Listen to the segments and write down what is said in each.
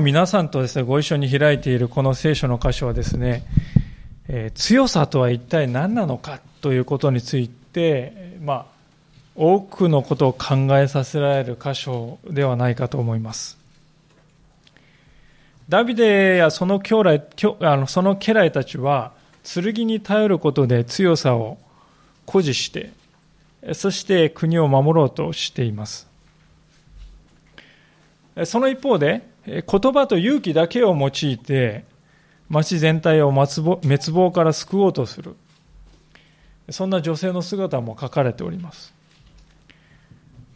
日皆さんとですね、ご一緒に開いているこの聖書の箇所はですね、えー、強さとは一体何なのかということについて、まあ、多くのことを考えさせられる箇所ではないかと思います。ダビデやその兄弟あのその家来たちは剣に頼ることで強さを誇示してそして国を守ろうとしていますその一方で言葉と勇気だけを用いて町全体を滅亡から救おうとする。そんな女性の姿も書かれております。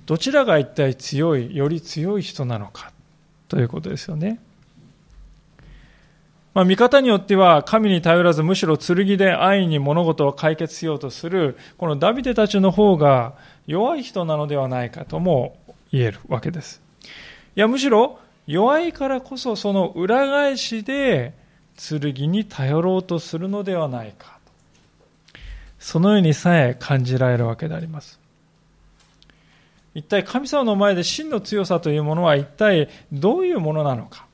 どちらが一体強いより強い人なのかということですよね。まあ、見方によっては神に頼らずむしろ剣で安易に物事を解決しようとするこのダビデたちの方が弱い人なのではないかとも言えるわけです。いやむしろ弱いからこそその裏返しで剣に頼ろうとするのではないかそのようにさえ感じられるわけであります。一体神様の前で真の強さというものは一体どういうものなのか。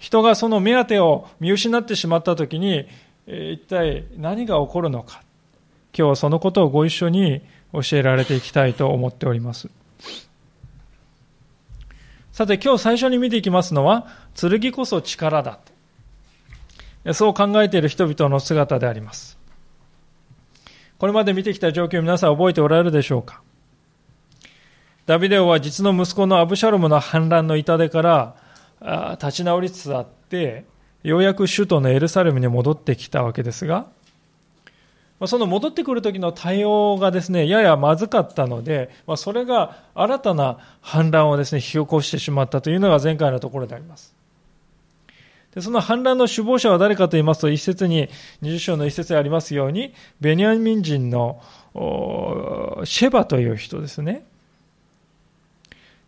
人がその目当てを見失ってしまった時に、一体何が起こるのか。今日はそのことをご一緒に教えられていきたいと思っております。さて今日最初に見ていきますのは、剣こそ力だ。そう考えている人々の姿であります。これまで見てきた状況皆さん覚えておられるでしょうか？ダビデオは実の息子のアブシャロムの反乱の痛手から立ち直りつつあって、ようやく首都のエルサレムに戻ってきたわけですが、まその戻ってくる時の対応がですね、ややまずかったので、まそれが新たな反乱をですね、引き起こしてしまったというのが前回のところであります。でその反乱の首謀者は誰かと言いますと、一節に、20章の一節にありますように、ベニヤミン人のシェバという人ですね。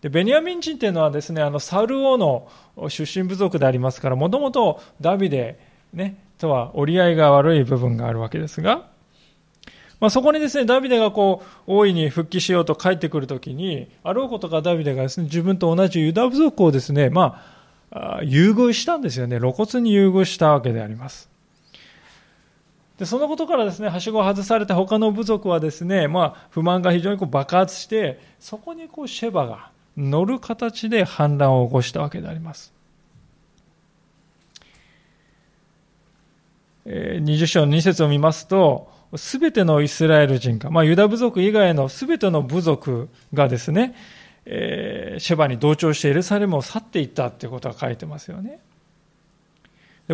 でベニヤミン人というのはですね、あのサウル王の出身部族でありますから、もともとダビデ、ね、とは折り合いが悪い部分があるわけですが、まあ、そこにですね、ダビデがこう、大いに復帰しようと帰ってくるときに、あろうことかダビデがですね、自分と同じユダ部族をですね、まあ、優遇したんですよね。露骨に優遇したわけであります。でそのことからですね、はしごを外された他の部族はですね、まあ、不満が非常にこう爆発して、そこにこうシェバが、乗る形で反乱を起こしたわけであります。20章の2節を見ますと、すべてのイスラエル人が、まあ、ユダ部族以外のすべての部族がですね、えー、シェバに同調してエルサレムを去っていったということが書いてますよね。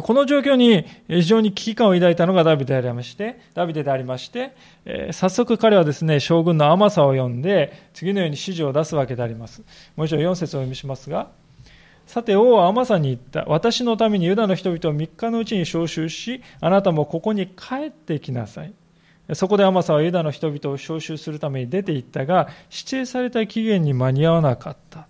この状況に非常に危機感を抱いたのがダビデでありまして、ダビデでありまして、えー、早速彼はですね、将軍の甘さを読んで、次のように指示を出すわけであります。もう一度4節を読みしますが、さて王は甘さに言った。私のためにユダの人々を3日のうちに召集し、あなたもここに帰ってきなさい。そこで甘さはユダの人々を召集するために出て行ったが、指定された期限に間に合わなかった。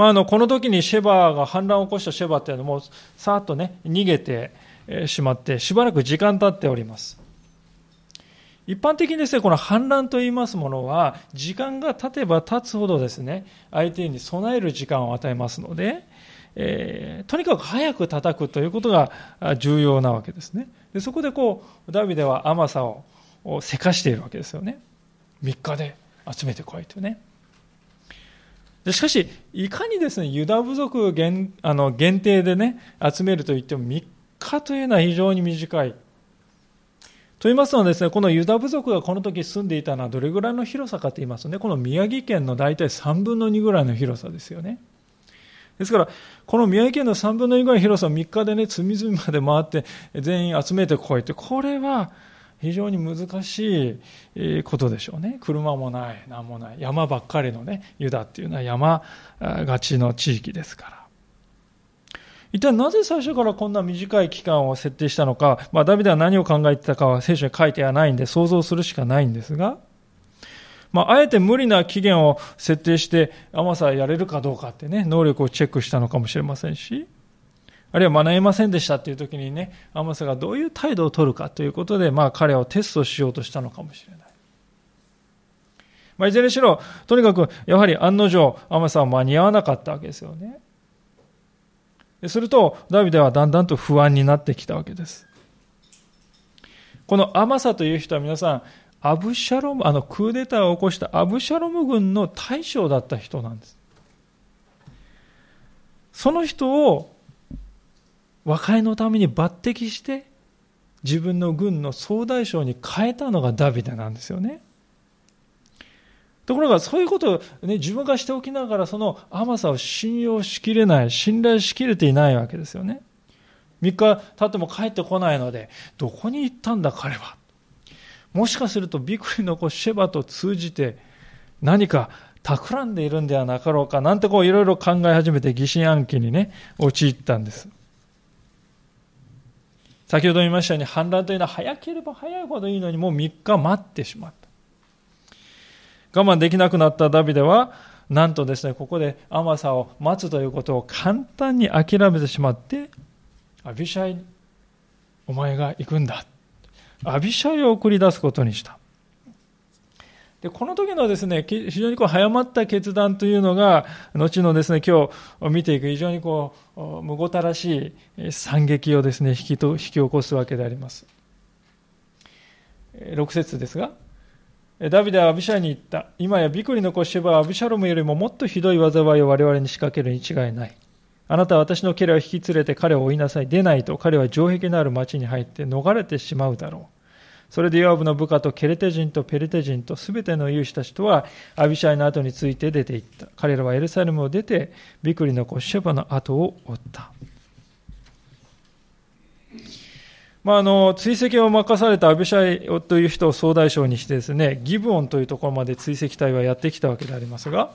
まあ、あのこの時にシェバーが反乱を起こしたシェバーっていうのもさーっとね逃げてしまってしばらく時間経っております一般的にですねこの反乱といいますものは時間が経てば経つほどですね相手に備える時間を与えますので、えー、とにかく早く叩くということが重要なわけですねでそこでこうダビデは甘さをせかしているわけですよね3日で集めてこいというねでしかし、いかにですね、ユダ部族限あの限定でね、集めるといっても3日というのは非常に短い。と言いますのはですね、このユダ部族がこの時住んでいたのはどれぐらいの広さかと言いますとね、この宮城県の大体3分の2ぐらいの広さですよね。ですから、この宮城県の3分の2ぐらいの広さを3日でね、隅々まで回って全員集めてこいって、これは非常に難しいことでしょうね。車もない、何もない。山ばっかりのね、ユダっていうのは山がちの地域ですから。一体なぜ最初からこんな短い期間を設定したのか、まあ、ダビデは何を考えてたかは聖書に書いてはないんで想像するしかないんですが、まあ、あえて無理な期限を設定して甘さやれるかどうかってね、能力をチェックしたのかもしれませんし、あるいは学べませんでしたっていう時にね、アマサがどういう態度を取るかということで、まあ彼をテストしようとしたのかもしれない。まあ、いずれにしろ、とにかく、やはり案の定、アマサは間に合わなかったわけですよね。すると、ダビデはだんだんと不安になってきたわけです。このアマサという人は皆さん、アブシャロム、あのクーデターを起こしたアブシャロム軍の大将だった人なんです。その人を和解のために抜擢して自分の軍の総大将に変えたのがダビデなんですよね。ところがそういうことを、ね、自分がしておきながらその甘さを信用しきれない、信頼しきれていないわけですよね。3日経っても帰ってこないので、どこに行ったんだ彼は。もしかするとビクリの子シェバと通じて何か企んでいるんではなかろうかなんてこういろいろ考え始めて疑心暗鬼にね、陥ったんです。先ほど言いましたように反乱というのは早ければ早いほどいいのにもう3日待ってしまった。我慢できなくなったダビデは、なんとですね、ここで甘さを待つということを簡単に諦めてしまって、アビシャイ、お前が行くんだ。アビシャイを送り出すことにした。でこの時のですね、非常にこう早まった決断というのが、後のですね、今日見ていく非常にこう、むごたらしい惨劇をですね、引きと引き起こすわけであります。6節ですが、ダビデはアビシャイに言った。今やビクリの子シェバはアビシャロムよりももっとひどい災いを我々に仕掛けるに違いない。あなたは私の家来を引き連れて彼を追いなさい。出ないと彼は城壁のある町に入って逃れてしまうだろう。それでヨアブの部下とケレテ人とペレテ人とすべての勇士たちとはアビシャイの後について出て行った。彼らはエルサレムを出てビクリの子シェバの後を追った。まあ、あの追跡を任されたアビシャイという人を総大将にしてですねギブオンというところまで追跡隊はやってきたわけでありますが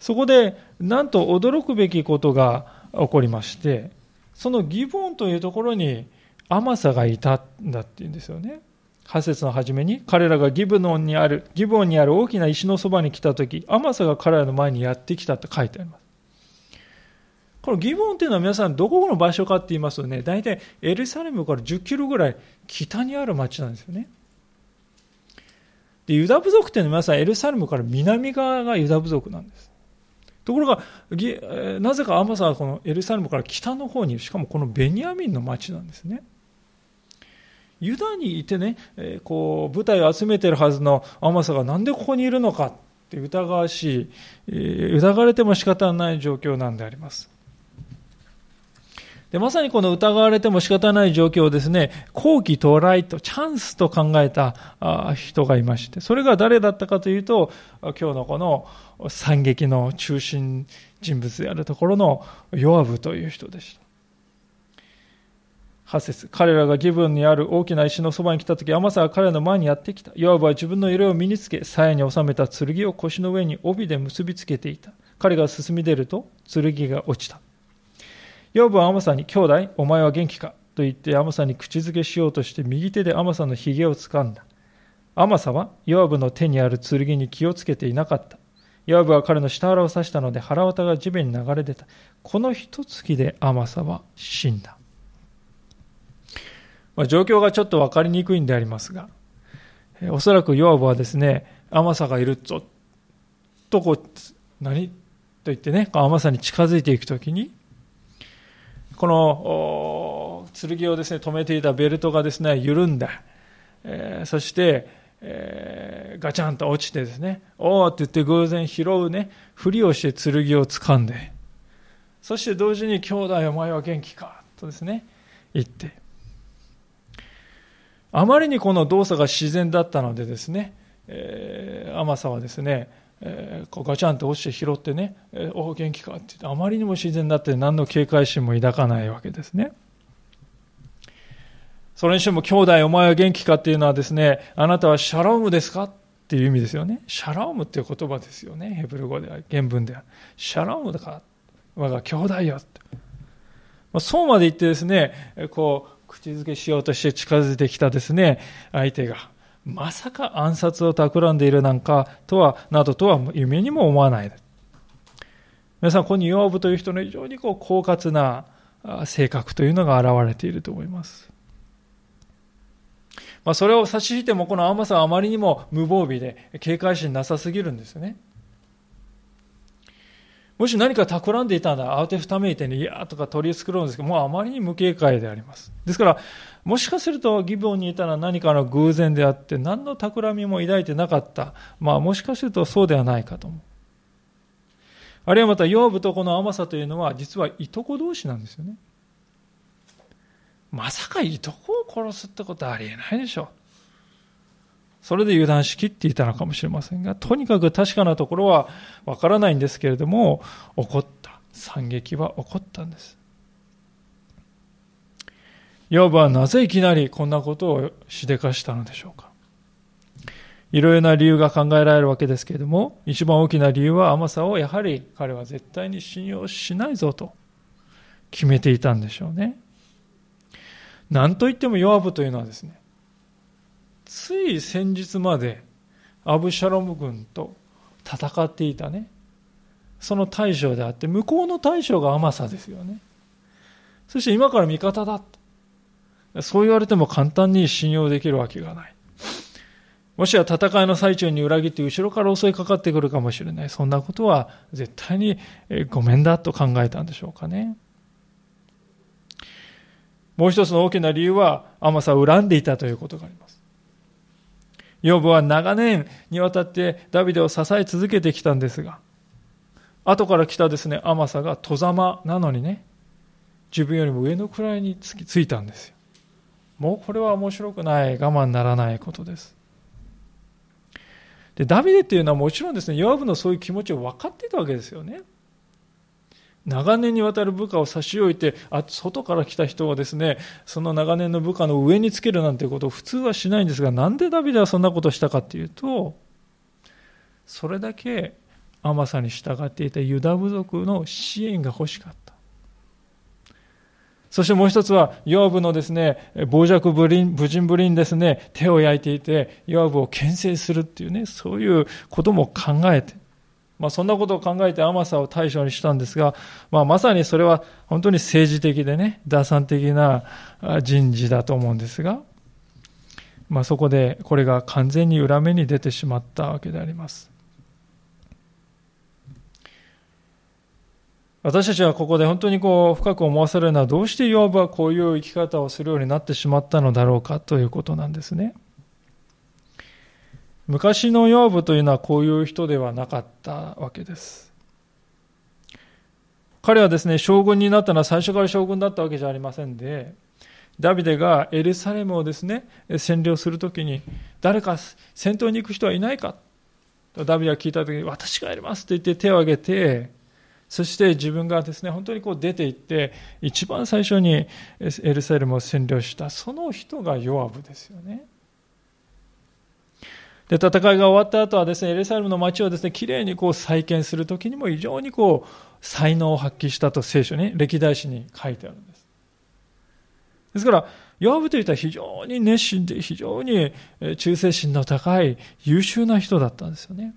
そこでなんと驚くべきことが起こりましてそのギブオンというところに甘さがいたんだっていうんですよね8節の初めに彼らがギブオンにあるギブオンにある大きな石のそばに来た時甘さが彼らの前にやってきたと書いてありますこのギボンっていうのは皆さんどこの場所かって言いますとね、大体エルサレムから10キロぐらい北にある町なんですよね。で、ユダ部族っていうのは皆さんエルサレムから南側がユダ部族なんです。ところが、なぜかアマサはこのエルサレムから北の方にしかもこのベニヤミンの町なんですね。ユダにいてねえ、こう、舞台を集めてるはずのアマサがなんでここにいるのかって疑わしいえ、疑われても仕方ない状況なんであります。でまさにこの疑われても仕方ない状況をですね、後期到来とチャンスと考えた人がいまして、それが誰だったかというと、今日のこの惨劇の中心人物であるところのヨアブという人でした。8節彼らがギブンにある大きな石のそばに来た時、アマサは彼の前にやってきた。ヨアブは自分の色を身につけ、鞘に収めた剣を腰の上に帯で結びつけていた。彼が進み出ると、剣が落ちた。ヨブはアマサに、兄弟、お前は元気かと言ってアマサに口づけしようとして右手でアマサのひげを掴んだ。アマサはヨアブの手にある剣に気をつけていなかった。ヨアブは彼の下腹を刺したので腹渡が地面に流れ出た。この一月でアマサは死んだ。まあ、状況がちょっと分かりにくいんでありますが、おそらくヨアブはですね、アマサがいるぞ、とこう、何？と言ってね、アマサに近づいていくときに、この剣をですね止めていたベルトがですね緩んだ、えー、そして、えー、ガチャンと落ちてですねおおって言って偶然拾うねふりをして剣を掴んで。そして同時に兄弟お前は元気かとですね言って。あまりにこの動作が自然だったのでですね、えー、甘さはですねえー、こうガチャンと落ちて拾ってね、えー、お元気かってってあまりにも自然だって何の警戒心も抱かないわけですね。それにしても兄弟お前は元気かっていうのはですねあなたはシャロームですかっていう意味ですよね。シャロームっていう言葉ですよね。ヘブル語では原文では。シャロームだか我が兄弟よって、まあ、そうまで言ってですねこう口づけしようとして近づいてきたですね相手が。まさか暗殺を企んでいるなんかとは、などとは夢にも思わない。皆さん、ここにヨーブという人の非常にこう狡猾な性格というのが現れていると思います。まあ、それを差し引いてもこのアンマさはあまりにも無防備で警戒心なさすぎるんですよね。もし何か企んでいたんだ、慌てふためいてね、いやーとか取り繕うんですけど、もうあまりに無警戒であります。ですから、もしかするとギボンにいたら何かの偶然であって、何の企みも抱いてなかった。まあ、もしかするとそうではないかと思う。あるいはまた、養父とこの甘さというのは、実はいとこ同士なんですよね。まさかいとこを殺すってことはありえないでしょう。それで油断しきっていたのかもしれませんが、とにかく確かなところはわからないんですけれども、起こった。惨劇は起こったんです。ヨブはなぜいきなりこんなことをしでかしたのでしょうか。いろいろな理由が考えられるわけですけれども、一番大きな理由は甘さをやはり彼は絶対に信用しないぞと決めていたんでしょうね。なんといってもヨアブというのはですね、つい先日までアブシャロム軍と戦っていたね、その大将であって、向こうの大将が甘さですよね。そして今から味方だ。そう言われても簡単に信用できるわけがない。もしや戦いの最中に裏切って後ろから襲いかかってくるかもしれない。そんなことは絶対にごめんだと考えたんでしょうかね。もう一つの大きな理由は甘さを恨んでいたということがあります。ヨブは長年にわたってダビデを支え続けてきたんですが、後から来たですね、甘さが戸ざまなのにね、自分よりも上の位につきついたんですよ。もうこれは面白くない、我慢ならないことです。で、ダビデっていうのはもちろんですね、ヨアブのそういう気持ちを分かっていたわけですよね。長年にわたる部下を差し置いて、あ外から来た人はですね、その長年の部下の上につけるなんていうことを普通はしないんですが、なんでダビデはそんなことをしたかっていうと、それだけ甘さに従っていたユダ部族の支援が欲しかった。そしてもう一つは、ヨアブのですね、傍若無人ぶりにですね、手を焼いていて、ヨアブを牽制するっていうね、そういうことも考えて、まあ、そんなことを考えて甘さを対象にしたんですが、まあ、まさにそれは本当に政治的でね、打算的な人事だと思うんですが、まあ、そこでこれが完全に裏目に出てしまったわけであります。私たちはここで本当にこう深く思わされるのはどうしてヨアブはこういう生き方をするようになってしまったのだろうかということなんですね。昔の養父というのはこういう人ではなかったわけです。彼はですね、将軍になったのは最初から将軍だったわけじゃありませんで、ダビデがエルサレムをですね、占領するときに、誰か戦闘に行く人はいないか？とダビデが聞いたときに、私がやりますと言って手を挙げて、そして自分がですね、本当にこう出て行って、一番最初にエルサレムを占領した、その人がヨアブですよね。で、戦いが終わった後はですね、エルサレムの街をですね、きれいにこう再建するときにも非常にこう、才能を発揮したと聖書に、歴代史に書いてあるんです。ですから、ヨアブという人は非常に熱心で、非常に忠誠心の高い優秀な人だったんですよね。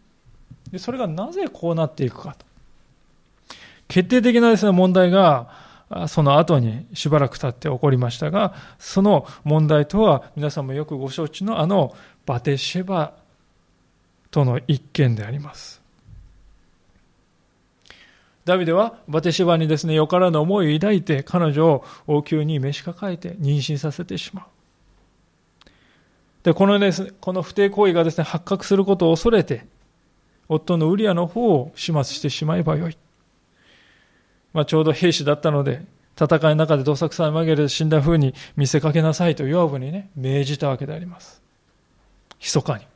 でそれがなぜこうなっていくかと。決定的なですね、問題が、その後にしばらく経って起こりましたが、その問題とは皆さんもよくご承知のあのバテシェバとの一件であります。ダビデはバテシバにですね、よからぬ思いを抱いて彼女を王宮に召し抱えて妊娠させてしまう。で、このです、ね、この不貞行為がですね、発覚することを恐れて、夫のウリアの方を始末してしまえばよい。まあ、ちょうど兵士だったので、戦いの中でどさくさに紛れて死んだ風に見せかけなさいとヨアブにね、命じたわけであります。密かに。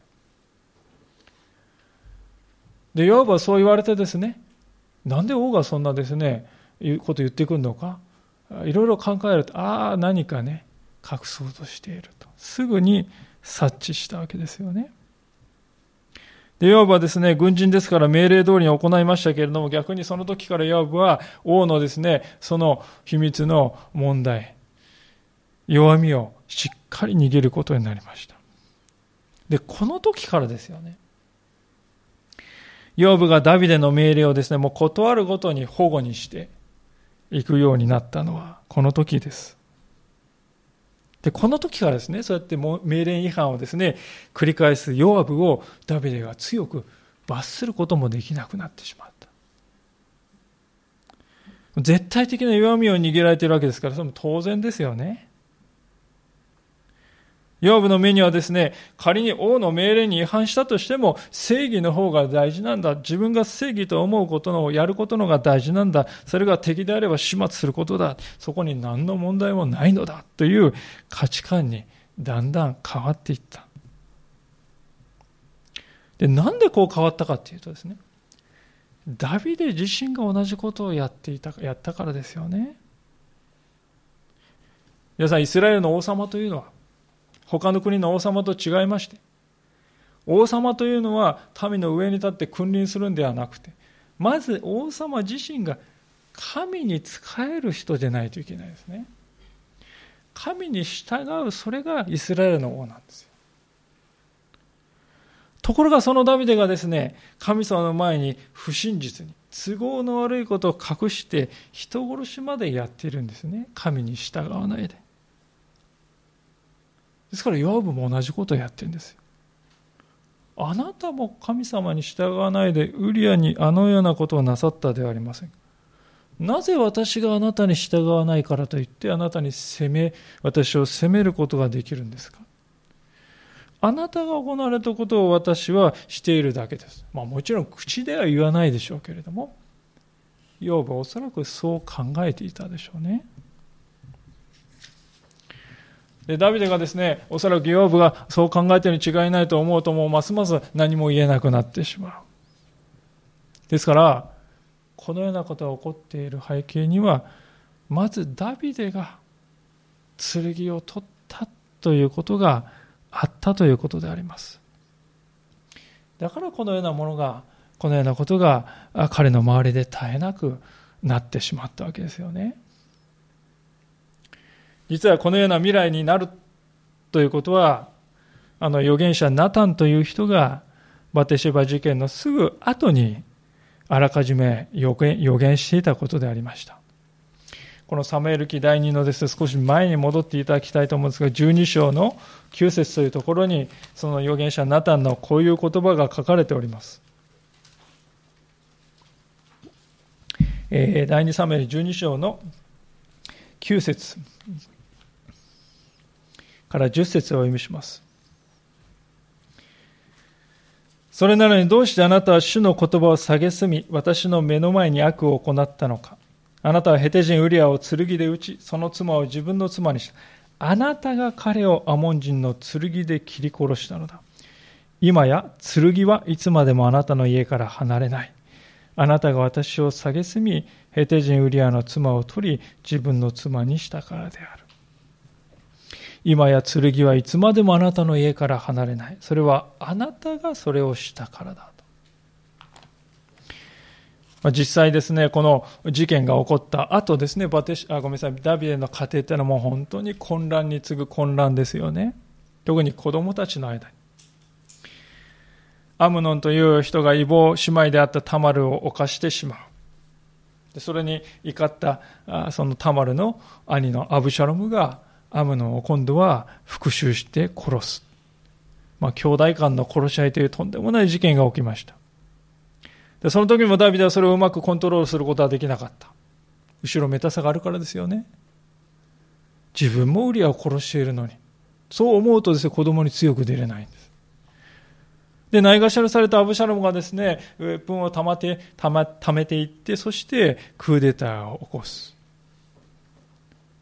で、ヨアブはそう言われてですね、なんで王がそんなですね、いうこと言ってくるのか、いろいろ考えると、ああ、何かね、隠そうとしていると。すぐに察知したわけですよね。で、ヨアブはですね、軍人ですから命令通りに行いましたけれども、逆にその時からヨアブは王のですね、その秘密の問題、弱みをしっかり握ることになりました。で、この時からですよね。ヨブがダビデの命令をですね、もう断るごとに保護にしていくようになったのは、この時です。で、この時からですね、そうやって命令違反をですね、繰り返すヨアブをダビデが強く罰することもできなくなってしまった。絶対的な弱みを握られているわけですから、それも当然ですよね。ヨブの目にはですね、仮に王の命令に違反したとしても、正義の方が大事なんだ。自分が正義と思うことの、やることのが大事なんだ。それが敵であれば始末することだ。そこに何の問題もないのだ。という価値観にだんだん変わっていった。で、なんでこう変わったかっていうとですね、ダビデ自身が同じことをやっていた、やったからですよね。皆さん、イスラエルの王様というのは、他の国の王様と違いまして、王様というのは民の上に立って君臨するんではなくて、まず王様自身が神に仕える人でないといけないですね。神に従う、それがイスラエルの王なんですよ。ところがそのダビデがですね、神様の前に不真実に、都合の悪いことを隠して人殺しまでやっているんですね。神に従わないで。ですからヨアブも同じことをやってるんです。あなたも神様に従わないでウリアにあのようなことをなさったではありませんなぜ私があなたに従わないからといってあなたに責め私を責めることができるんですかあなたが行われたことを私はしているだけです。まあもちろん口では言わないでしょうけれども、ヨブはおそらくそう考えていたでしょうね。でダビデがですね、おそらくヨーブがそう考えてるに違いないと思うと、もうますます何も言えなくなってしまう。ですから、このようなことが起こっている背景には、まずダビデが剣を取ったということがあったということであります。だからこのようなものが、このようなことが彼の周りで絶えなくなってしまったわけですよね。実はこのような未来になるということは、あの預言者ナタンという人がバテシェバ事件のすぐ後にあらかじめ予言予言していたことでありました。このサムエル記第2のですね、少し前に戻っていただきたいと思うんですが、12章の9節というところに、その預言者ナタンのこういう言葉が書かれております。えー、第2サムエル12章の9節から10節をお読みします。それなのにどうしてあなたは主の言葉を蔑み、私の目の前に悪を行ったのか。あなたはヘテ人ウリアを剣で撃ち、その妻を自分の妻にした。あなたが彼をアモン人の剣で切り殺したのだ。今や剣はいつまでもあなたの家から離れない。あなたが私を蔑み、ヘテ人ウリアの妻を取り、自分の妻にしたからである。今や剣はいつまでもあなたの家から離れない。それはあなたがそれをしたからだと。まあ、実際ですね、この事件が起こった後ですね、バテあごめんなさい、ダビデの家庭っていうのはもう本当に混乱に次ぐ混乱ですよね。特に子供たちの間に。アムノンという人が異母姉妹であったタマルを犯してしまう。それに怒ったそのタマルの兄のアブシャロムがアムノを今度は復讐して殺す。まあ、兄弟間の殺し合いというとんでもない事件が起きました。でその時もダビデはそれをうまくコントロールすることはできなかった。後ろめたさがあるからですよね。自分もウリアを殺しているのに。そう思うとですね、子供に強く出れないんです。で、ないがしらされたアブシャロムがですね、ウェポンをたまて、たま、溜めていって、そしてクーデターを起こす。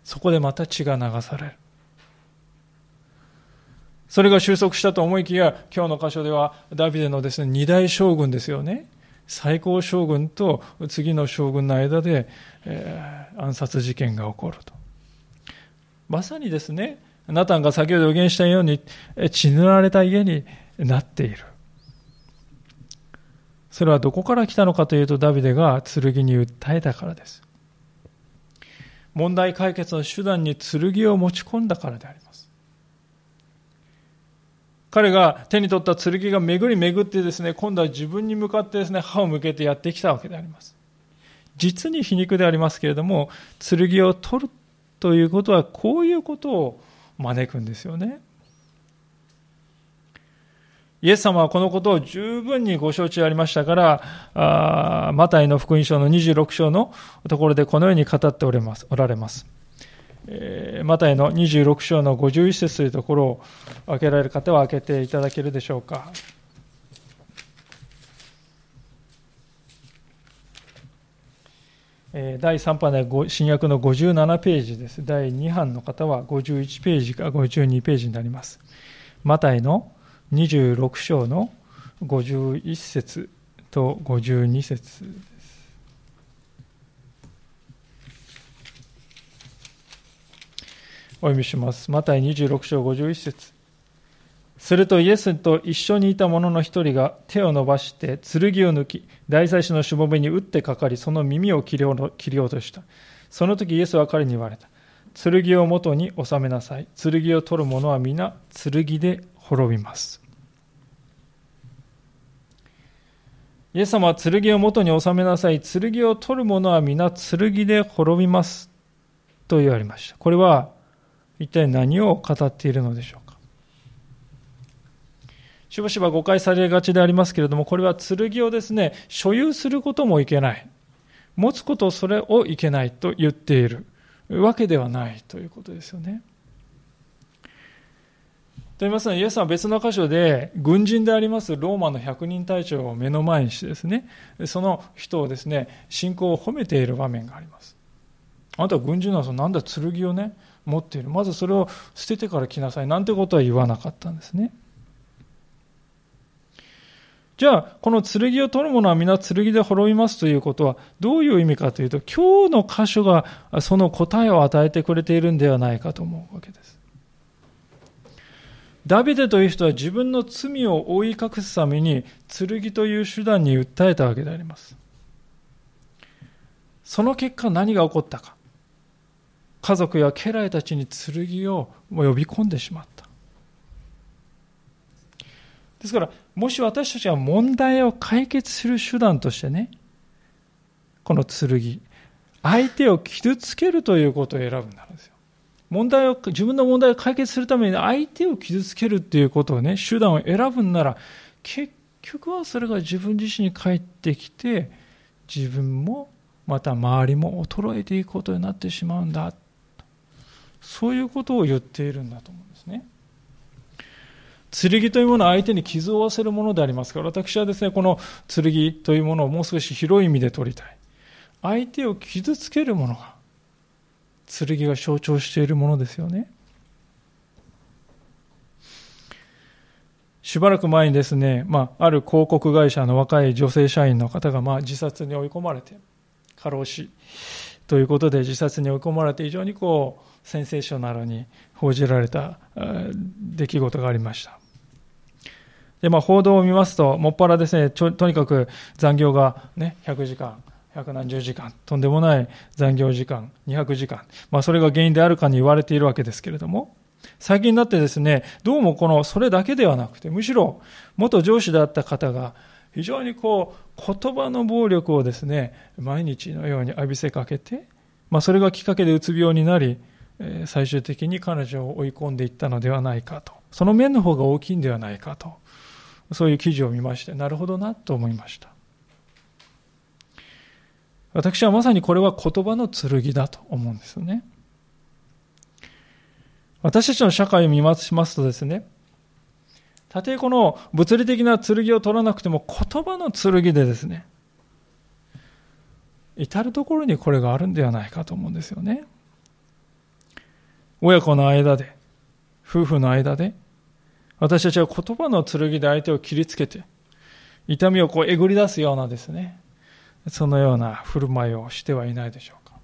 そこでまた血が流される。それが収束したと思いきや、今日の箇所ではダビデのですね、二大将軍ですよね。最高将軍と次の将軍の間で、えー、暗殺事件が起こると。まさにですね、ナタンが先ほど予言したように、血塗られた家になっている。それはどこから来たのかというと、ダビデが剣に訴えたからです。問題解決の手段に剣を持ち込んだからであります。彼が手に取った剣が巡り巡ってですね、今度は自分に向かってですね、歯を向けてやってきたわけであります。実に皮肉でありますけれども、剣を取るということは、こういうことを招くんですよね。イエス様はこのことを十分にご承知ありましたから、あマタイの福音書の26章のところでこのように語っておられます。おられますえー、マタイの26章の51節というところを開けられる方は開けていただけるでしょうか。第3版で新約の57ページです。第2版の方は51ページか52ページになります。マタイの26章の51節と52節です。お読みします。マタイ26章51節するとイエスと一緒にいた者の一人が手を伸ばして剣を抜き、大祭司のしもべに打ってかかり、その耳を切り落とした。その時イエスは彼に言われた。剣を元に収めなさい。剣を取る者は皆剣で滅びます。イエス様は剣を元に収めなさい。剣を取る者は皆剣で滅びます。と言われました。これは一体何を語っているのでしょうか。しばしば誤解されがちでありますけれども、これは剣をですね、所有することもいけない。持つことそれをいけないと言っているわけではないということですよね。と言いますのは、イエスは別の箇所で、軍人でありますローマの百人隊長を目の前にしてですね、その人をですね、信仰を褒めている場面があります。あなたは軍人なんですなんだ剣をね、持っている。まずそれを捨ててから来なさい。なんてことは言わなかったんですね。じゃあ、この剣を取る者は皆剣で滅びますということはどういう意味かというと、今日の箇所がその答えを与えてくれているんではないかと思うわけです。ダビデという人は自分の罪を覆い隠すために剣という手段に訴えたわけであります。その結果何が起こったか。家族や家来たちに剣を呼び込んでしまった。ですから、もし私たちが問題を解決する手段としてね、この剣、相手を傷つけるということを選ぶならです。問題を、自分の問題を解決するために相手を傷つけるっていうことをね、手段を選ぶんなら、結局はそれが自分自身に返ってきて、自分もまた周りも衰えていくことになってしまうんだ。そういうことを言っているんだと思うんですね。剣というものは相手に傷を負わせるものでありますから、私はですね、この剣というものをもう少し広い意味で取りたい。相手を傷つけるものが剣が象徴しているものですよね。しばらく前にですね、まあ、ある広告会社の若い女性社員の方が、まあ、自殺に追い込まれて、過労死ということで自殺に追い込まれて非常にこう、センセーショナルに報じられた出来事がありました。で、まあ、報道を見ますと、もっぱらですね、とにかく残業がね、100時間、百何十時間、とんでもない残業時間、200時間、まあそれが原因であるかに言われているわけですけれども、最近になってですね、どうもこの、それだけではなくて、むしろ元上司であった方が、非常にこう、言葉の暴力をですね、毎日のように浴びせかけて、まあそれがきっかけでうつ病になり、最終的に彼女を追い込んでいったのではないかと。その面の方が大きいんではないかと。そういう記事を見まして、なるほどなと思いました。私はまさにこれは言葉の剣だと思うんですよね。私たちの社会を見ますとですね、たとえこの物理的な剣を取らなくても言葉の剣でですね、至るところにこれがあるんではないかと思うんですよね。親子の間で、夫婦の間で、私たちは言葉の剣で相手を切りつけて、痛みをこうえぐり出すようなですね、そのような振る舞いをしてはいないでしょうか。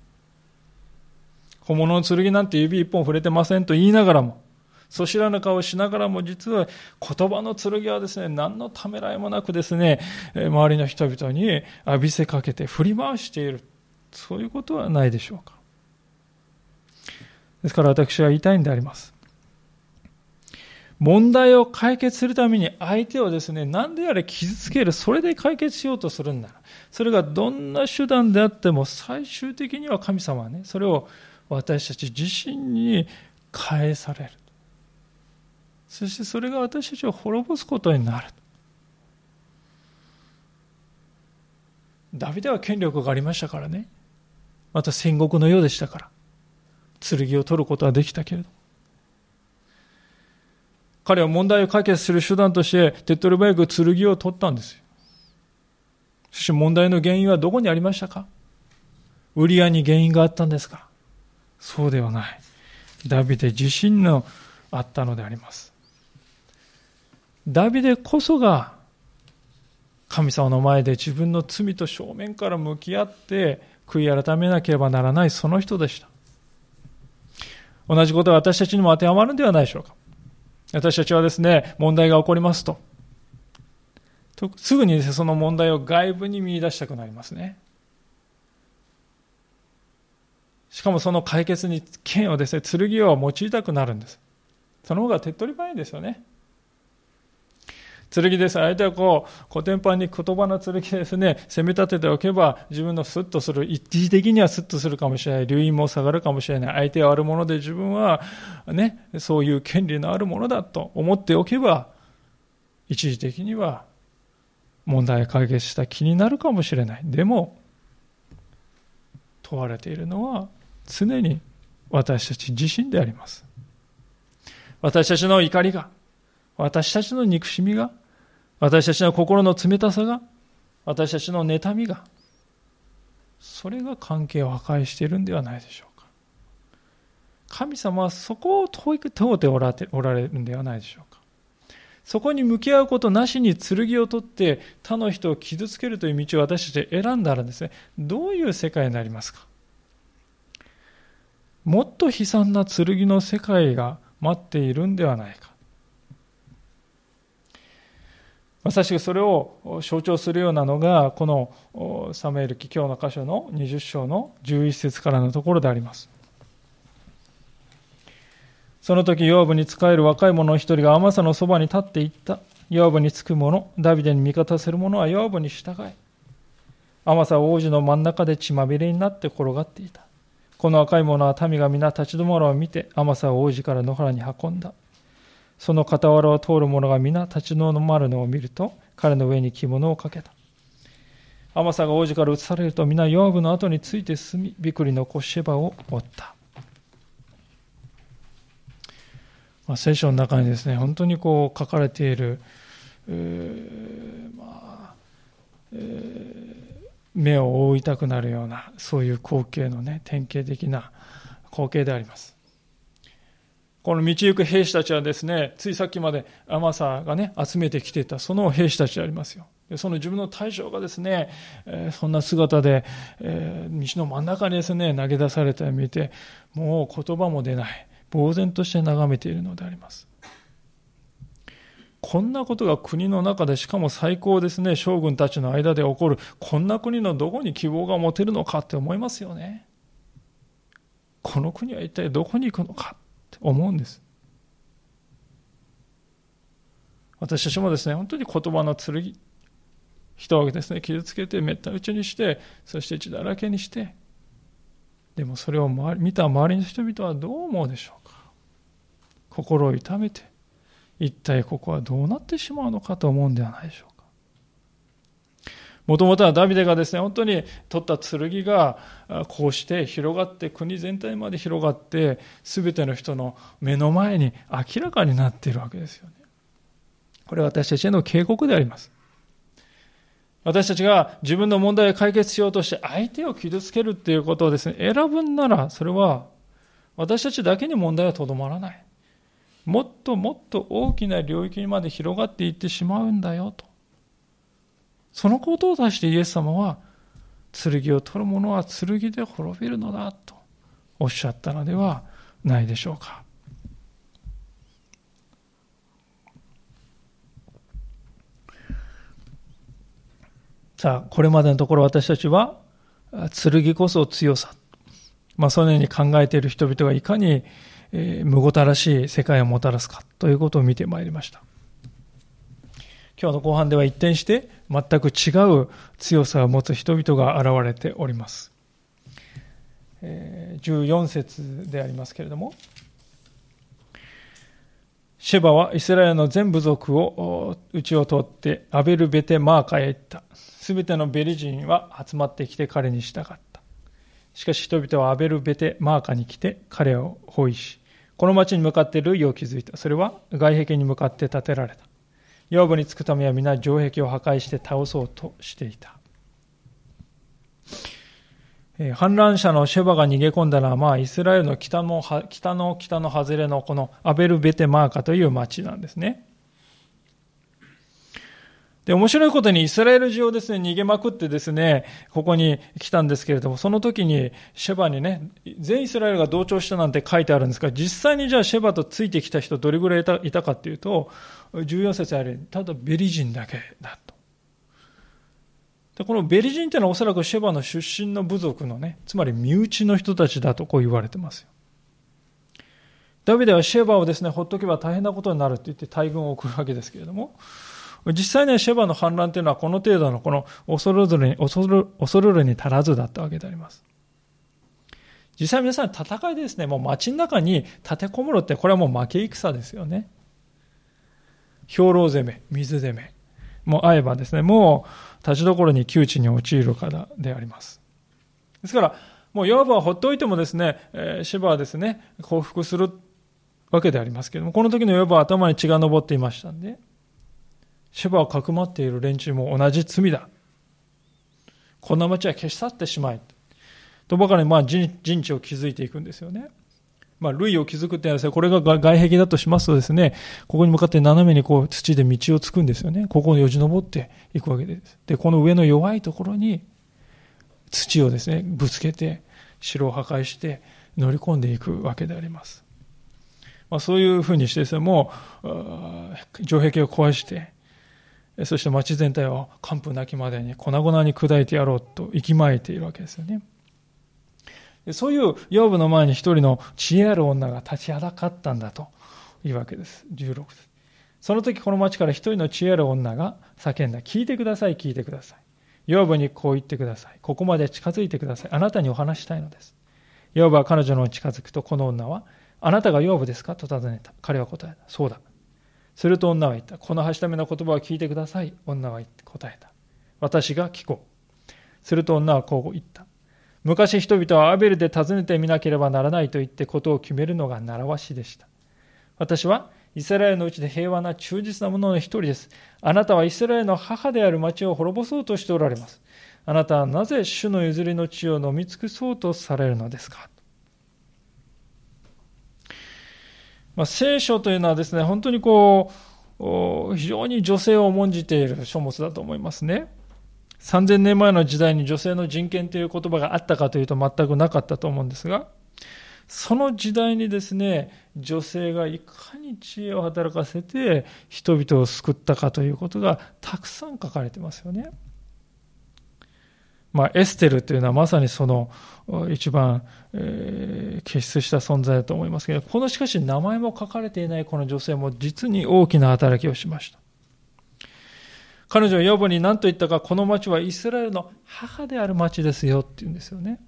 本物の剣なんて指一本触れてませんと言いながらも、そ知らぬ顔をしながらも実は言葉の剣はですね、何のためらいもなくですね、周りの人々に浴びせかけて振り回している。そういうことはないでしょうか。ですから私は言いたいんであります。問題を解決するために相手をですね、何であれ傷つける、それで解決しようとするんだ。それがどんな手段であっても最終的には神様はね、それを私たち自身に返される。そしてそれが私たちを滅ぼすことになる。ダビデは権力がありましたからね。また戦国の世でしたから。剣を取ることはできたけれど。彼は問題を解決する手段として手っ取り早く剣を取ったんですよ。そして問題の原因はどこにありましたか？ウリアに原因があったんですか？そうではない。ダビデ自身のあったのであります。ダビデこそが神様の前で自分の罪と正面から向き合って悔い改めなければならないその人でした。同じことが私たちにも当てはまるんではないでしょうか。私たちはですね、問題が起こりますと、すぐに、ね、その問題を外部に見出したくなりますね。しかもその解決に剣をですね、剣を用いたくなるんです。その方が手っ取り早いですよね。剣です。相手はこう、古典版に言葉の剣ですね、攻め立てておけば、自分のスッとする、一時的にはスッとするかもしれない、留飲も下がるかもしれない、相手はあるもので自分は、ね、そういう権利のあるものだと思っておけば、一時的には問題解決した気になるかもしれない。でも、問われているのは、常に私たち自身であります。私たちの怒りが、私たちの憎しみが、私たちの心の冷たさが、私たちの妬みが、それが関係を破壊しているんではないでしょうか。神様はそこを問うておられるんではないでしょうか。そこに向き合うことなしに剣を取って他の人を傷つけるという道を私たち選んだらですね、どういう世界になりますかもっと悲惨な剣の世界が待っているんではないか。まさしくそれを象徴するようなのが、このサムエル記今日の箇所の20章の11節からのところであります。その時、ヨアブに仕える若い者の一人がアマサのそばに立っていった。ヨアブにつく者、ダビデに味方する者はヨアブに従い。アマサは王子の真ん中で血まみれになって転がっていた。この赤い者は民が皆立ち止まるを見て、アマサを王子から野原に運んだ。その傍らを通る者が皆立ち止まるのを見ると、彼の上に着物をかけた。アマサが王子から移されると皆ヨアブの後について進み、ビクリのコシェバを追った。まあ、聖書の中にですね、本当にこう書かれている、まあ目を覆いたくなるような、そういう光景のね、典型的な光景であります。この道行く兵士たちはですね、ついさっきまでアマサがね、集めてきていた、その兵士たちでありますよ。その自分の大将がですね、え、そんな姿で、えー、道の真ん中にですね、投げ出されたを見て、もう言葉も出ない、呆然として眺めているのであります。こんなことが国の中で、しかも最高ですね、将軍たちの間で起こる、こんな国のどこに希望が持てるのかって思いますよね。この国は一体どこに行くのか。って思うんです。私たちもですね、本当に言葉の剣、人をですね、傷つけてめった打ちにして、そして血だらけにして、でもそれを見た周りの人々はどう思うでしょうか？心を痛めて、一体ここはどうなってしまうのかと思うんではないでしょう。もともとはダビデがですね、本当に取った剣がこうして広がって国全体まで広がって全ての人の目の前に明らかになっているわけですよね。これは私たちへの警告であります。私たちが自分の問題を解決しようとして相手を傷つけるっていうことをですね、選ぶんならそれは私たちだけに問題はとどまらない。もっともっと大きな領域にまで広がっていってしまうんだよと。そのことを指してイエス様は、剣を取る者は剣で滅びるのだとおっしゃったのではないでしょうか。さあ、これまでのところ私たちは、剣こそ強さ。まあ、そのように考えている人々がいかに、えー、むごたらしい世界をもたらすかということを見てまいりました。今日の後半では一転して全く違う強さを持つ人々が現れております。14節でありますけれども、シェバはイスラエルの全部族を内を通ってアベル・ベテ・マーカへ行った。すべてのベリ人は集まってきて彼に従った。しかし人々はアベル・ベテ・マーカに来て彼を包囲し、この町に向かって類を築いた。それは外壁に向かって建てられた。養母に着くためは皆城壁を破壊して倒そうとしていた。反乱者のシェバが逃げ込んだのは、まあ、イスラエルの北の北の北の外れのこのアベル・ベテマーカという町なんですね。で、面白いことにイスラエル中をですね、逃げまくってですね、ここに来たんですけれども、その時にシェバにね、全イスラエルが同調したなんて書いてあるんですが、実際にじゃあシェバとついてきた人どれぐらいいたかっていうと、14節あれ、ただベリ人だけだと。でこのベリ人っていうのはおそらくシェバの出身の部族のね、つまり身内の人たちだとこう言われてますよ。ダビデはシェバをですね、ほっとけば大変なことになるって言って大軍を送るわけですけれども、実際ね、シェバの反乱というのはこの程度のこの恐るるに、恐る恐るるに足らずだったわけであります。実際皆さん戦いでですね、もう街の中に立てこもるって、これはもう負け戦ですよね。兵糧攻め、水攻め。もう会えばですね、もう立ちどころに窮地に陥るからであります。ですから、もうヨアブはほっといてもですね、えー、シェバはですね、降伏するわけでありますけれども、この時のヨアブは頭に血が上っていましたんで、シバをかくまっている連中も同じ罪だ。こんな町は消し去ってしまえ。とばかりまあ陣地を築いていくんですよね。まあ、類を築くってですね、これが外壁だとしますとですね、ここに向かって斜めにこう土で道をつくんですよね。ここをよじ登っていくわけです。で、この上の弱いところに土をですね、ぶつけて、城を破壊して乗り込んでいくわけであります。まあ、そういうふうにしてですね、もう、城壁を壊して、そして町全体を完膚なきまでに粉々に砕いてやろうと息巻いているわけですよね。そういう養父の前に一人の知恵ある女が立ちはだかったんだというわけです。16節。その時この町から一人の知恵ある女が叫んだ。聞いてください、聞いてください。養父にこう言ってください。ここまで近づいてください。あなたにお話したいのです。養父は彼女の近づくと、この女は、あなたが養父ですか？と尋ねた。彼は答えた。そうだ。すると女は言った。このはしための言葉を聞いてください。女は答えた。私が聞こう。すると女はこう言った。昔人々はアベルで尋ねてみなければならないと言ってことを決めるのが習わしでした。私はイスラエルのうちで平和な忠実な者の一人です。あなたはイスラエルの母である町を滅ぼそうとしておられます。あなたはなぜ主の譲りの地を飲み尽くそうとされるのですか？まあ、聖書というのはですね、本当にこう、非常に女性を重んじている書物だと思いますね。3000年前の時代に女性の人権という言葉があったかというと全くなかったと思うんですが、その時代にですね、女性がいかに知恵を働かせて人々を救ったかということがたくさん書かれてますよね。まあ、エステルというのはまさにその一番、えー、傑出した存在だと思いますけど、このしかし名前も書かれていないこの女性も実に大きな働きをしました。彼女は予母に何と言ったか、この町はイスラエルの母である町ですよって言うんですよね。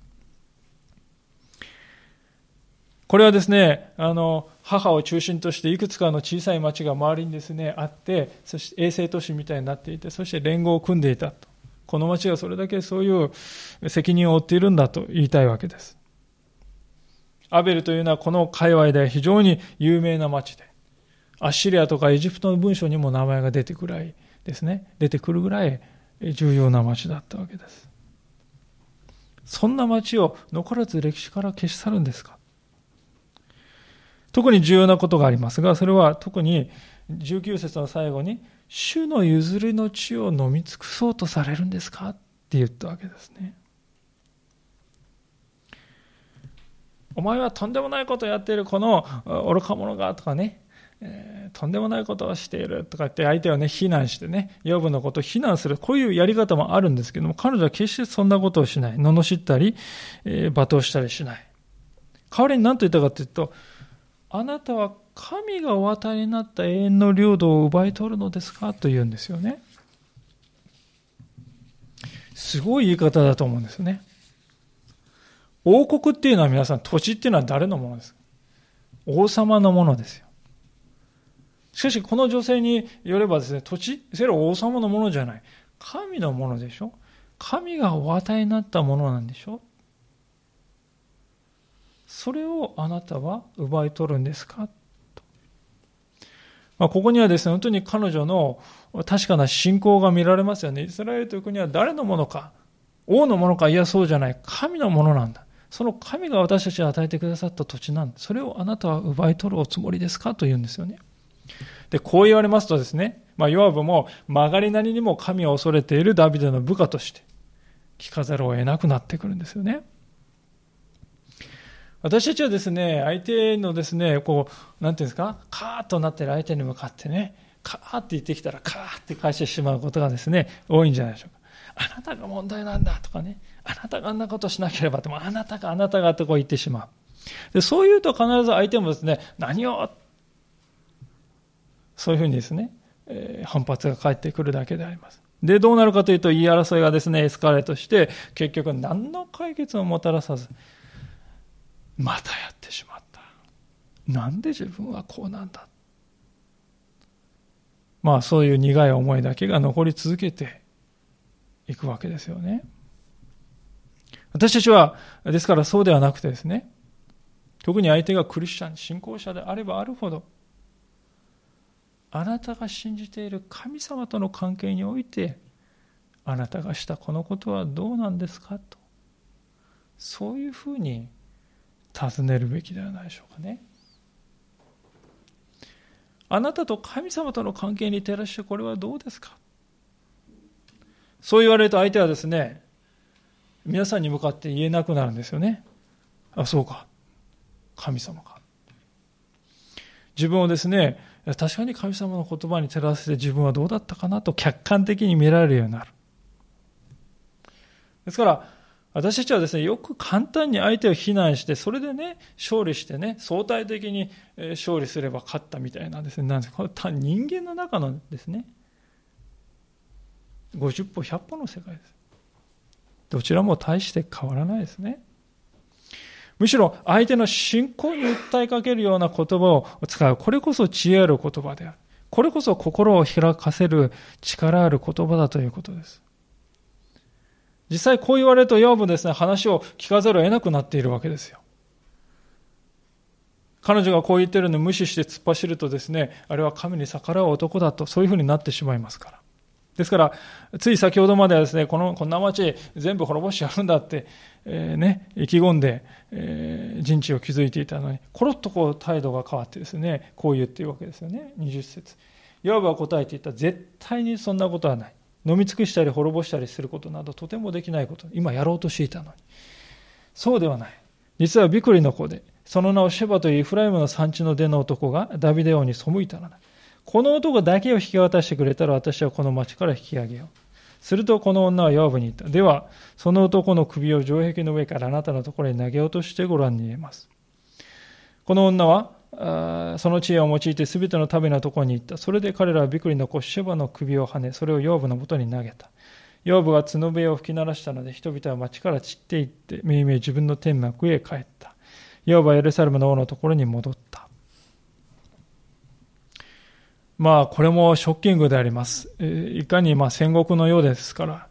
これはですね、あの、母を中心としていくつかの小さい町が周りにですね、あって、そして衛星都市みたいになっていて、そして連合を組んでいたと。この町がそれだけそういう責任を負っているんだと言いたいわけです。アベルというのはこの界隈で非常に有名な町で、アッシリアとかエジプトの文書にも名前が出てくらいですね、出てくるぐらい重要な町だったわけです。そんな町を残らず歴史から消し去るんですか？特に重要なことがありますが、それは特に19節の最後に、主の譲りの地を飲み尽くそうとされるんですか？って言ったわけですね。お前はとんでもないことをやっているこの愚か者がとかね、えー、とんでもないことをしているとかって相手をね、非難してね、養分のことを非難する、こういうやり方もあるんですけども、彼女は決してそんなことをしない。罵ったり、えー、罵倒したりしない。代わりに何と言ったかというと、あなたは神がお与えになった永遠の領土を奪い取るのですか？と言うんですよね。すごい言い方だと思うんですよね。王国っていうのは皆さん、土地っていうのは誰のものですか？王様のものですよ。しかし、この女性によればですね、土地、それは王様のものじゃない。神のものでしょ？神がお与えになったものなんでしょ？それをあなたは奪い取るんですか？と。まあ、ここにはですね、本当に彼女の確かな信仰が見られますよね。イスラエルという国は誰のものか、王のものか、いやそうじゃない、神のものなんだ。その神が私たちに与えてくださった土地なんだ。それをあなたは奪い取るおつもりですか？と言うんですよね。で、こう言われますとですね、まあ、ヨアブも曲がりなりにも神を恐れているダビデの部下として聞かざるを得なくなってくるんですよね。私たちはですね、相手のですね、こう、なんていうんですか、カーッとなってる相手に向かってね、カーって言ってきたら、カーって返してしまうことがですね、多いんじゃないでしょうか。あなたが問題なんだとかね、あなたがあんなことしなければでも、あなたがあなたがとこう言ってしまう。でそう言うと必ず相手もですね、何をそういうふうにですね、えー、反発が返ってくるだけであります。で、どうなるかというと、言い争いがですね、エスカレートして、結局何の解決ももたらさず、またやってしまった。なんで自分はこうなんだ。まあそういう苦い思いだけが残り続けていくわけですよね。私たちは、ですからそうではなくてですね、特に相手がクリスチャン、信仰者であればあるほど、あなたが信じている神様との関係において、あなたがしたこのことはどうなんですかと、そういうふうに尋ねるべきではないでしょうかね。あなたと神様との関係に照らしてこれはどうですかそう言われると相手はですね、皆さんに向かって言えなくなるんですよね。あ、そうか。神様か。自分をですね、確かに神様の言葉に照らせて自分はどうだったかなと客観的に見られるようになる。ですから、私たちはですね、よく簡単に相手を非難して、それでね、勝利してね、相対的に勝利すれば勝ったみたいなですね、なんですこれ人間の中のですね、50歩、100歩の世界です。どちらも大して変わらないですね。むしろ相手の信仰に訴えかけるような言葉を使う。これこそ知恵ある言葉である。これこそ心を開かせる力ある言葉だということです。実際こう言われると、ヨブですね、話を聞かざるを得なくなっているわけですよ。彼女がこう言ってるのを無視して突っ走るとですね、あれは神に逆らう男だと、そういうふうになってしまいますから。ですから、つい先ほどまではですね、この、こんな町全部滅ぼしてやるんだって、えー、ね、意気込んで、えー、陣地を築いていたのに、コロッとこう態度が変わってですね、こう言っているわけですよね。20節。ヨアブは答えていた。絶対にそんなことはない。飲み尽くしたり滅ぼしたりすることなどとてもできないこと。今やろうとしていたのに。そうではない。実はビクリの子で、その名をシェバというイフライムの産地の出の男がダビデ王に背いたのだ。この男だけを引き渡してくれたら私はこの町から引き上げよう。するとこの女はヨアブに言った。では、その男の首を城壁の上からあなたのところに投げ落としてご覧に入れます。この女は、その知恵を用いて全ての旅のところに行った。それで彼らはビクリの子シェバの首をはね、それをヨーブのもとに投げた。ヨーブが角笛を吹き鳴らしたので、人々は町から散っていって、めいめい自分の天幕へ帰った。ヨーブはエルサレムの王のところに戻った。まあ、これもショッキングであります。いかにま戦国のようですから。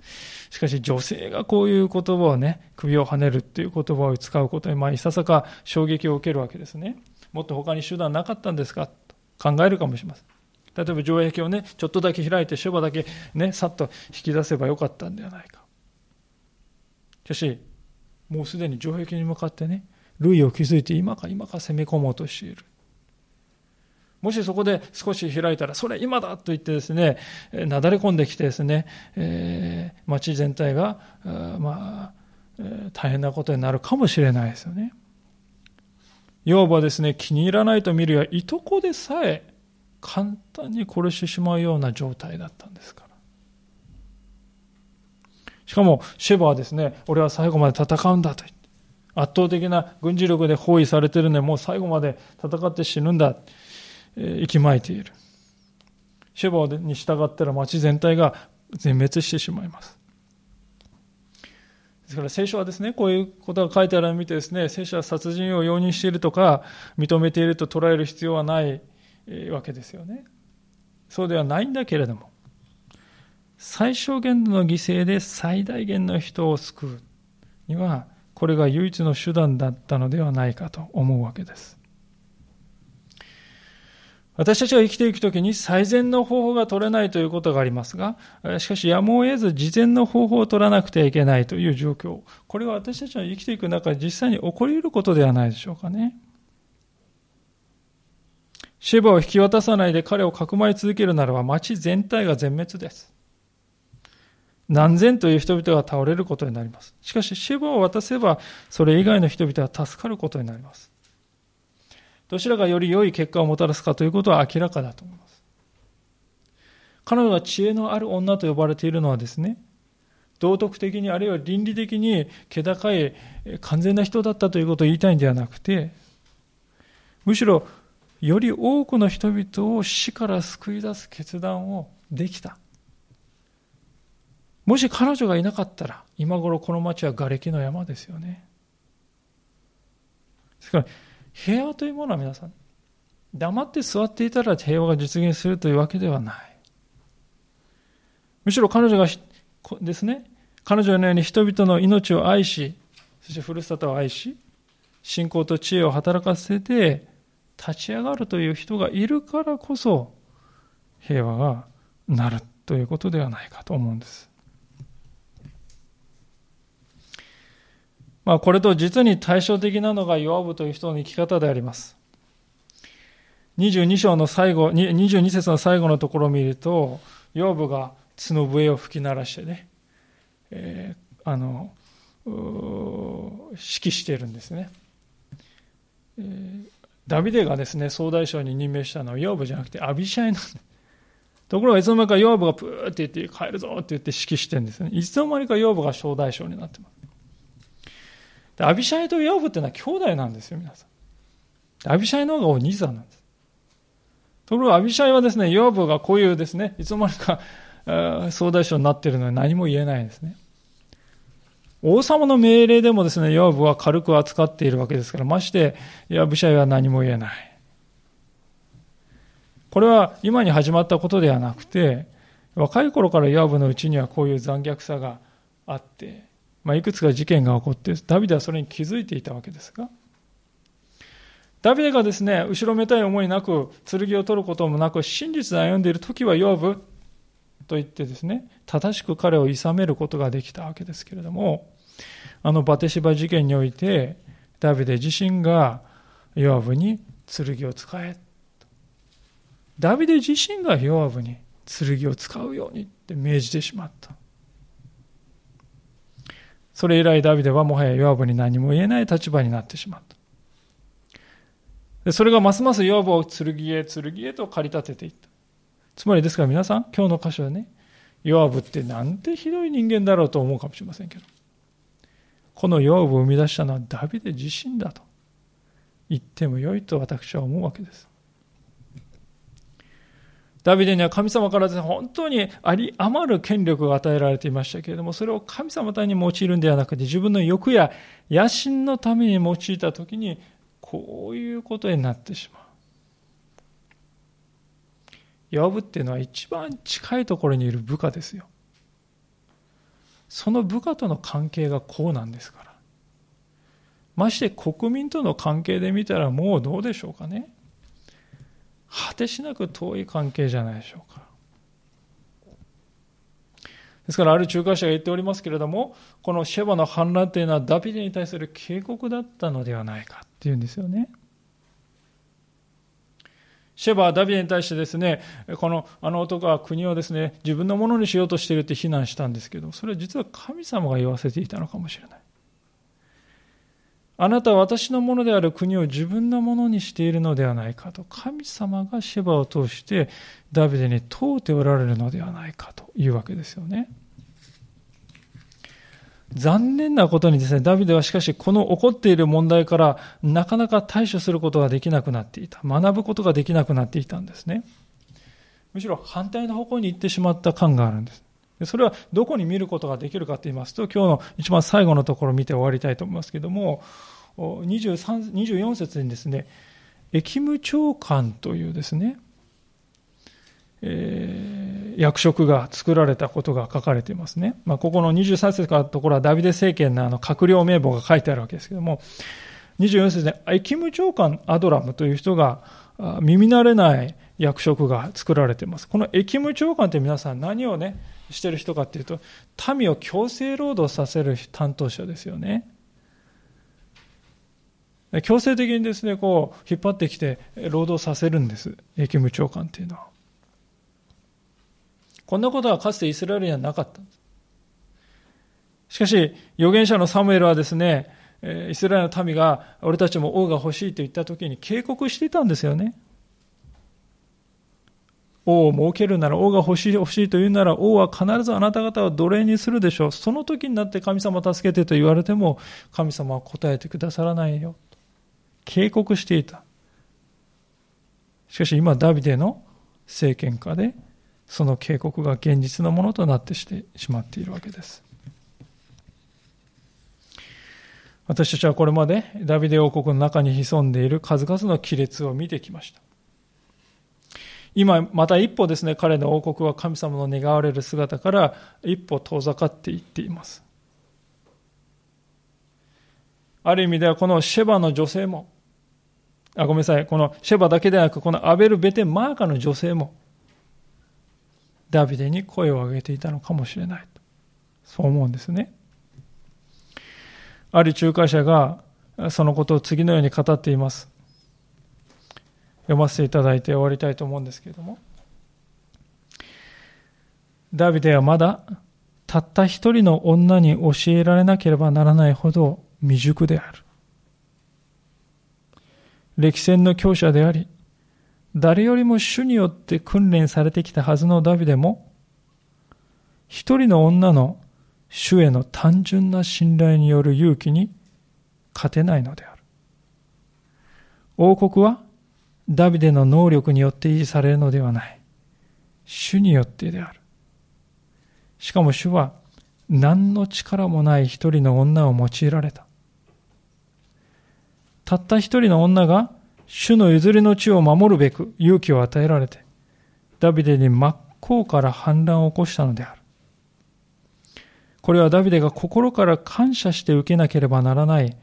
しかし女性がこういう言葉をね、首をはねるっていう言葉を使うことに、まあ、いささか衝撃を受けるわけですね。もっと他に手段なかったんですか？と考えるかもしれません。例えば城壁をね、ちょっとだけ開いて、書場だけね、さっと引き出せばよかったんではないか。しかし、もうすでに城壁に向かってね、類を築いて今か今か攻め込もうとしている。もしそこで少し開いたら、それ今だと言ってですね、なだれ込んできてですね、えー、町全体が、まあ、大変なことになるかもしれないですよね。要はですね、気に入らないと見るや、いとこでさえ簡単に殺してしまうような状態だったんですから。しかも、シェバはですね、俺は最後まで戦うんだと言って、圧倒的な軍事力で包囲されてるので、もう最後まで戦って死ぬんだ、息巻いている。シェバに従ったら町全体が全滅してしまいます。ですから聖書はですね、こういうことが書いてあるのを見てですね、聖書は殺人を容認しているとか、認めていると捉える必要はないわけですよね。そうではないんだけれども、最小限度の犠牲で最大限の人を救うには、これが唯一の手段だったのではないかと思うわけです。私たちが生きていくときに最善の方法が取れないということがありますが、しかしやむを得ず事前の方法を取らなくてはいけないという状況。これは私たちの生きていく中で実際に起こり得ることではないでしょうかね。シェバを引き渡さないで彼をかくまい続けるならば町全体が全滅です。何千という人々が倒れることになります。しかし、シェバを渡せば、それ以外の人々は助かることになります。どちらがより良い結果をもたらすかということは明らかだと思います。彼女が知恵のある女と呼ばれているのはですね、道徳的にあるいは倫理的に気高い完全な人だったということを言いたいんではなくて、むしろより多くの人々を死から救い出す決断をできた。もし彼女がいなかったら、今頃この町は瓦礫の山ですよね。ですから、平和というものは皆さん、黙って座っていたら平和が実現するというわけではない。むしろ彼女がですね、彼女のように人々の命を愛し、そしてふるさとを愛し、信仰と知恵を働かせて立ち上がるという人がいるからこそ平和がなるということではないかと思うんです。まあ、これと実に対照的なのがヨアブという人の生き方であります。22章の最後、22節の最後のところを見ると、ヨアブが角笛を吹き鳴らしてね、えー、あの、指揮しているんですね。えー、ダビデがですね、総大将に任命したのはヨアブじゃなくてアビシャイなんで。ところがいつの間にかヨアブがプーって言って帰るぞって言って指揮してるんですね。いつの間にかヨアブが総大将になってます。でアビシャイとヨアブっていうのは兄弟なんですよ、皆さん。アビシャイの方がお兄さんなんです。ところがアビシャイはですね、ヨアブがこういうですね、いつの間にか総大将になっているのに何も言えないですね。王様の命令でもですね、ヨブは軽く扱っているわけですから、まして、アビシャイは何も言えない。これは今に始まったことではなくて、若い頃からヨブのうちにはこういう残虐さがあって、まあ、いくつか事件が起こって、ダビデはそれに気づいていたわけですが、ダビデがですね、後ろめたい思いなく、剣を取ることもなく、真実で歩んでいる時はヨブと言ってですね、正しく彼を諌めることができたわけですけれども、あのバテシバ事件において、ダビデ自身がヨアブに剣を使え。ダビデ自身がヨアブに剣を使うようにって命じてしまった。それ以来ダビデはもはやヨアブに何も言えない立場になってしまった。それがますますヨアブを剣へ剣へと駆り立てていった。つまりですから皆さん、今日の箇所はね、ヨアブってなんてひどい人間だろうと思うかもしれませんけど、このヨアブを生み出したのはダビデ自身だと言ってもよいと私は思うわけです。ダビデには神様から、本当にあり余る権力が与えられていましたけれども、それを神様単に用いるんではなくて、自分の欲や野心のために用いたときに、こういうことになってしまう。ヨブっていうのは一番近いところにいる部下ですよ。その部下との関係がこうなんですから。まして国民との関係で見たらもうどうでしょうかね。果てしなく遠い関係じゃないでしょうか。ですから、ある仲介者が言っておりますけれども、このシェバの反乱というのはダビデに対する警告だったのではないかっていうんですよね。シェバはダビデに対してですね、このあの男は国をですね、自分のものにしようとしているって非難したんですけど、それは実は神様が言わせていたのかもしれない。あなたは私のものである国を自分のものにしているのではないかと、神様がシェバを通してダビデに問うておられるのではないかというわけですよね。残念なことにですね、ダビデはしかしこの起こっている問題からなかなか対処することができなくなっていた。学ぶことができなくなっていたんですね。むしろ反対の方向に行ってしまった感があるんです。それはどこに見ることができるかと言いますと、今日の一番最後のところを見て終わりたいと思いますけれども、23 24節にですね、駅務長官というですね、えー、役職が作られたことが書かれていますね。まあ、ここの23節からのところはダビデ政権のあの閣僚名簿が書いてあるわけですけれども、24節で、エキム長官アドラムという人が耳慣れない役職が作られています。このエキム長官って皆さん何をね、してる人かっていうと、民を強制労働させる担当者ですよね。強制的にですね、こう、引っ張ってきて、労働させるんです。駅務長官っていうのは。こんなことはかつてイスラエルにはなかったんです。しかし、預言者のサムエルはですね、イスラエルの民が、俺たちも王が欲しいと言った時に警告していたんですよね。王を設けるなら、王が欲しい欲しいと言うなら、王は必ずあなた方を奴隷にするでしょう。その時になって神様助けてと言われても、神様は答えてくださらないよ。警告していた。しかし今、ダビデの政権下で、その警告が現実のものとなってしてしまっているわけです。私たちはこれまでダビデ王国の中に潜んでいる数々の亀裂を見てきました。今、また一歩ですね、彼の王国は神様の願われる姿から一歩遠ざかっていっています。ある意味ではこのシェバの女性も、あ、ごめんなさい。このシェバだけでなく、このアベル・ベテ・マーカの女性も、ダビデに声を上げていたのかもしれないと。そう思うんですね。ある仲介者がそのことを次のように語っています。読ませていただいて終わりたいと思うんですけれども。ダビデはまだたった一人の女に教えられなければならないほど未熟である。歴戦の強者であり、誰よりも主によって訓練されてきたはずのダビデも、一人の女の主への単純な信頼による勇気に勝てないのである。王国はダビデの能力によって維持されるのではない。主によってである。しかも主は何の力もない一人の女を用いられた。たった一人の女が主の譲りの地を守るべく勇気を与えられて、ダビデに真っ向から反乱を起こしたのである。これはダビデが心から感謝して受けなければならない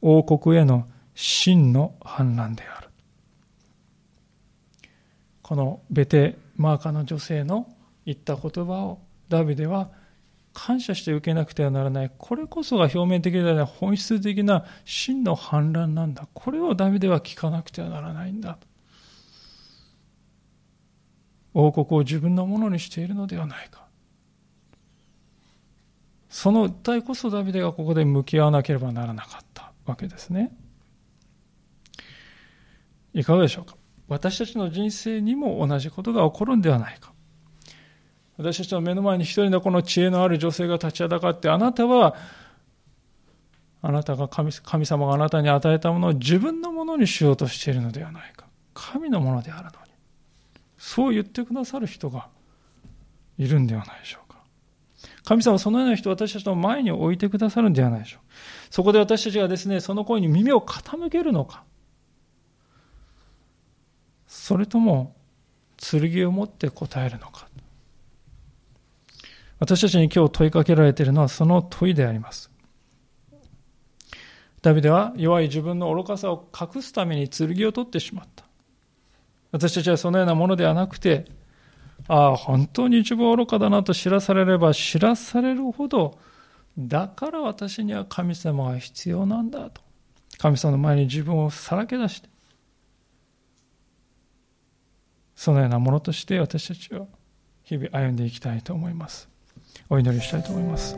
王国への真の反乱である。このベテマーカの女性の言った言葉をダビデは感謝して受けなくてはならない。これこそが表面的ではない本質的な真の反乱なんだ。これをダビデは聞かなくてはならないんだ。王国を自分のものにしているのではないか。その訴えこそダビデがここで向き合わなければならなかったわけですね。いかがでしょうか？私たちの人生にも同じことが起こるんではないか。私たちの目の前に一人のこの知恵のある女性が立ちはだかって、あなたは、あなたが神神様があなたに与えたものを自分のものにしようとしているのではないか。神のものであるのに。そう言ってくださる人がいるんではないでしょうか。神様はそのような人を私たちの前に置いてくださるんではないでしょうか。そこで私たちがですね、その声に耳を傾けるのか。それとも、剣を持って答えるのか。私たちに今日問いかけられているのはその問いであります。ダビデは弱い自分の愚かさを隠すために剣を取ってしまった。私たちはそのようなものではなくて、ああ、本当に自分は愚かだなと知らされれば知らされるほど、だから私には神様が必要なんだと。神様の前に自分をさらけ出して、そのようなものとして私たちは日々歩んでいきたいと思います。お祈りしたいと思います。